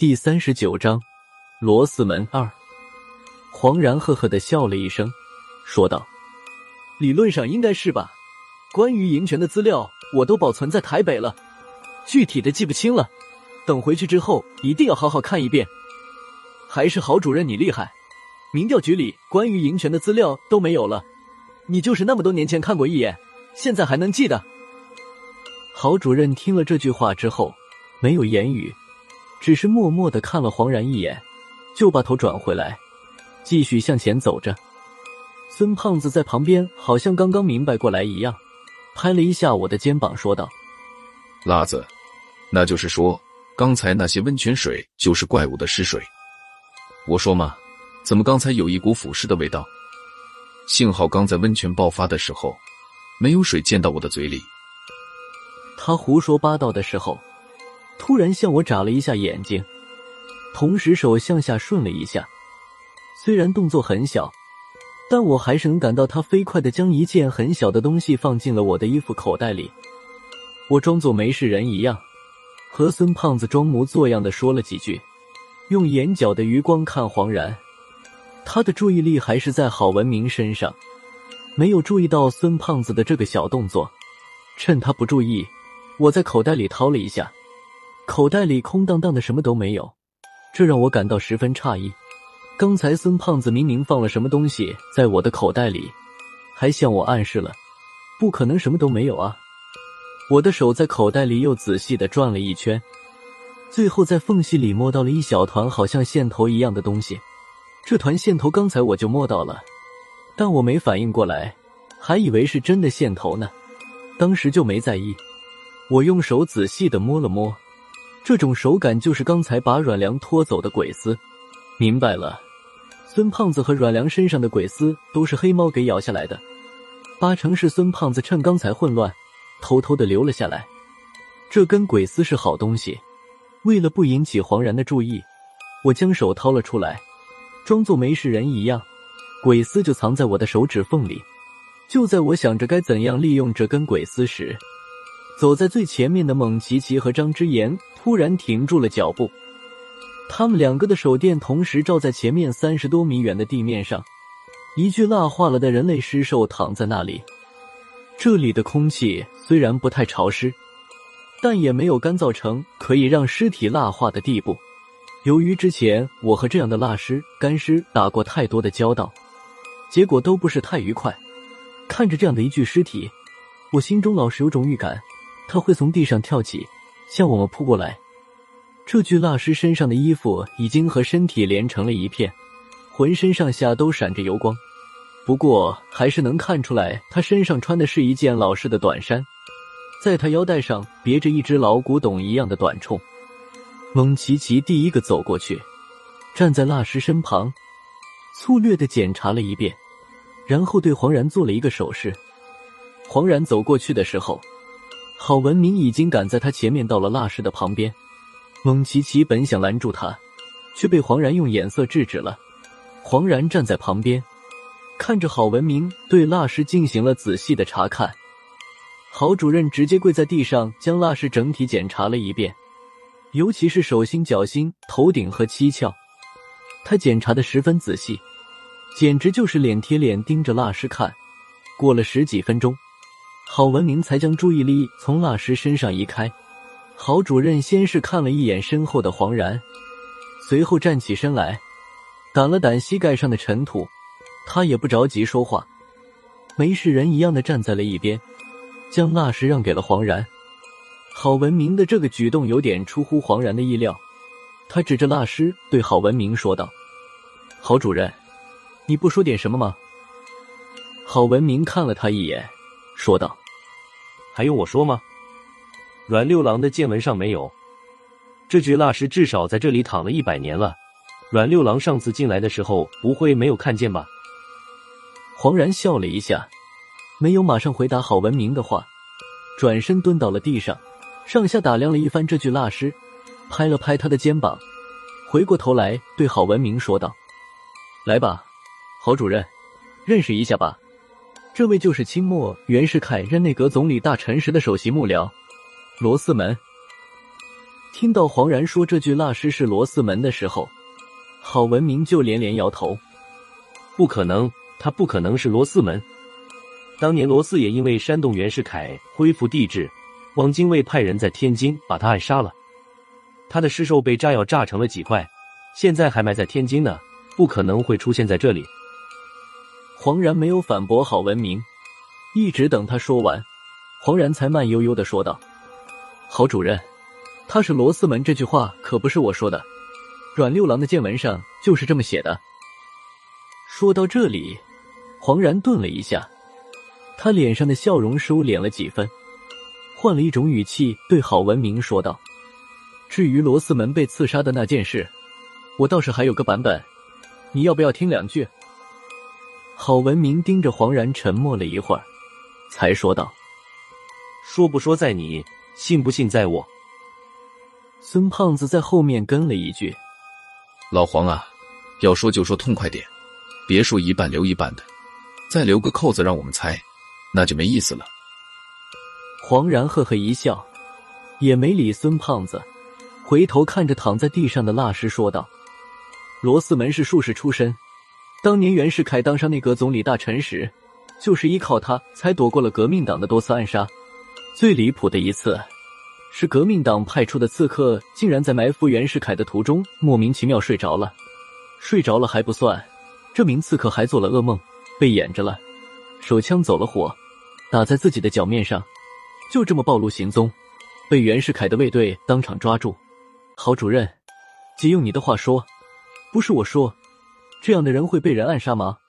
第三十九章，罗斯门二。黄然呵呵的笑了一声，说道：“理论上应该是吧。关于银泉的资料，我都保存在台北了，具体的记不清了。等回去之后，一定要好好看一遍。还是郝主任你厉害，民调局里关于银泉的资料都没有了，你就是那么多年前看过一眼，现在还能记得。”郝主任听了这句话之后，没有言语。只是默默的看了黄然一眼，就把头转回来，继续向前走着。孙胖子在旁边好像刚刚明白过来一样，拍了一下我的肩膀，说道：“辣子，那就是说，刚才那些温泉水就是怪物的尸水。我说嘛，怎么刚才有一股腐尸的味道？幸好刚在温泉爆发的时候，没有水溅到我的嘴里。”他胡说八道的时候。突然向我眨了一下眼睛，同时手向下顺了一下。虽然动作很小，但我还是能感到他飞快的将一件很小的东西放进了我的衣服口袋里。我装作没事人一样，和孙胖子装模作样的说了几句，用眼角的余光看黄然。他的注意力还是在郝文明身上，没有注意到孙胖子的这个小动作。趁他不注意，我在口袋里掏了一下。口袋里空荡荡的，什么都没有，这让我感到十分诧异。刚才孙胖子明明放了什么东西在我的口袋里，还向我暗示了，不可能什么都没有啊！我的手在口袋里又仔细的转了一圈，最后在缝隙里摸到了一小团好像线头一样的东西。这团线头刚才我就摸到了，但我没反应过来，还以为是真的线头呢，当时就没在意。我用手仔细的摸了摸。这种手感就是刚才把阮良拖走的鬼丝，明白了。孙胖子和阮良身上的鬼丝都是黑猫给咬下来的，八成是孙胖子趁刚才混乱，偷偷的留了下来。这根鬼丝是好东西，为了不引起黄然的注意，我将手掏了出来，装作没事人一样。鬼丝就藏在我的手指缝里。就在我想着该怎样利用这根鬼丝时，走在最前面的蒙奇奇和张之言。突然停住了脚步，他们两个的手电同时照在前面三十多米远的地面上，一具蜡化了的人类尸首躺在那里。这里的空气虽然不太潮湿，但也没有干燥成可以让尸体蜡化的地步。由于之前我和这样的蜡尸、干尸打过太多的交道，结果都不是太愉快。看着这样的一具尸体，我心中老是有种预感，他会从地上跳起。向我们扑过来，这具蜡尸身上的衣服已经和身体连成了一片，浑身上下都闪着油光。不过还是能看出来，他身上穿的是一件老式的短衫，在他腰带上别着一只老古董一样的短铳。蒙奇奇第一个走过去，站在蜡尸身旁，粗略的检查了一遍，然后对黄然做了一个手势。黄然走过去的时候。郝文明已经赶在他前面，到了蜡尸的旁边。蒙奇奇本想拦住他，却被黄然用眼色制止了。黄然站在旁边，看着郝文明对蜡尸进行了仔细的查看。郝主任直接跪在地上，将蜡尸整体检查了一遍，尤其是手心、脚心、头顶和七窍，他检查的十分仔细，简直就是脸贴脸盯着蜡尸看。过了十几分钟。郝文明才将注意力从蜡尸身上移开。郝主任先是看了一眼身后的黄然，随后站起身来，掸了掸膝盖上的尘土。他也不着急说话，没事人一样的站在了一边，将蜡尸让给了黄然。郝文明的这个举动有点出乎黄然的意料，他指着蜡尸对郝文明说道：“郝主任，你不说点什么吗？”郝文明看了他一眼，说道。还用我说吗？阮六郎的见闻上没有，这具蜡尸至少在这里躺了一百年了。阮六郎上次进来的时候不会没有看见吧？黄然笑了一下，没有马上回答郝文明的话，转身蹲到了地上，上下打量了一番这具蜡尸，拍了拍他的肩膀，回过头来对郝文明说道：“来吧，郝主任，认识一下吧。”这位就是清末袁世凯任内阁总理大臣时的首席幕僚罗斯门。听到黄然说这具蜡尸是罗四门的时候，郝文明就连连摇头：“不可能，他不可能是罗四门。当年罗四也因为煽动袁世凯恢复帝制，汪精卫派人在天津把他暗杀了，他的尸首被炸药炸成了几块，现在还埋在天津呢，不可能会出现在这里。”黄然没有反驳郝文明，一直等他说完，黄然才慢悠悠的说道：“郝主任。”他是罗斯门这句话可不是我说的，阮六郎的见闻上就是这么写的。说到这里，黄然顿了一下，他脸上的笑容收敛了几分，换了一种语气对郝文明说道：“至于罗斯门被刺杀的那件事，我倒是还有个版本，你要不要听两句？”郝文明盯着黄然沉默了一会儿，才说道：“说不说在你，信不信在我。”孙胖子在后面跟了一句：“老黄啊，要说就说痛快点，别说一半留一半的，再留个扣子让我们猜，那就没意思了。”黄然呵呵一笑，也没理孙胖子，回头看着躺在地上的蜡尸说道：“罗四门是术士出身，当年袁世凯当上内阁总理大臣时，就是依靠他才躲过了革命党的多次暗杀。最离谱的一次。”是革命党派出的刺客，竟然在埋伏袁世凯的途中莫名其妙睡着了。睡着了还不算，这名刺客还做了噩梦，被掩着了，手枪走了火，打在自己的脚面上，就这么暴露行踪，被袁世凯的卫队当场抓住。郝主任，借用你的话说，不是我说，这样的人会被人暗杀吗？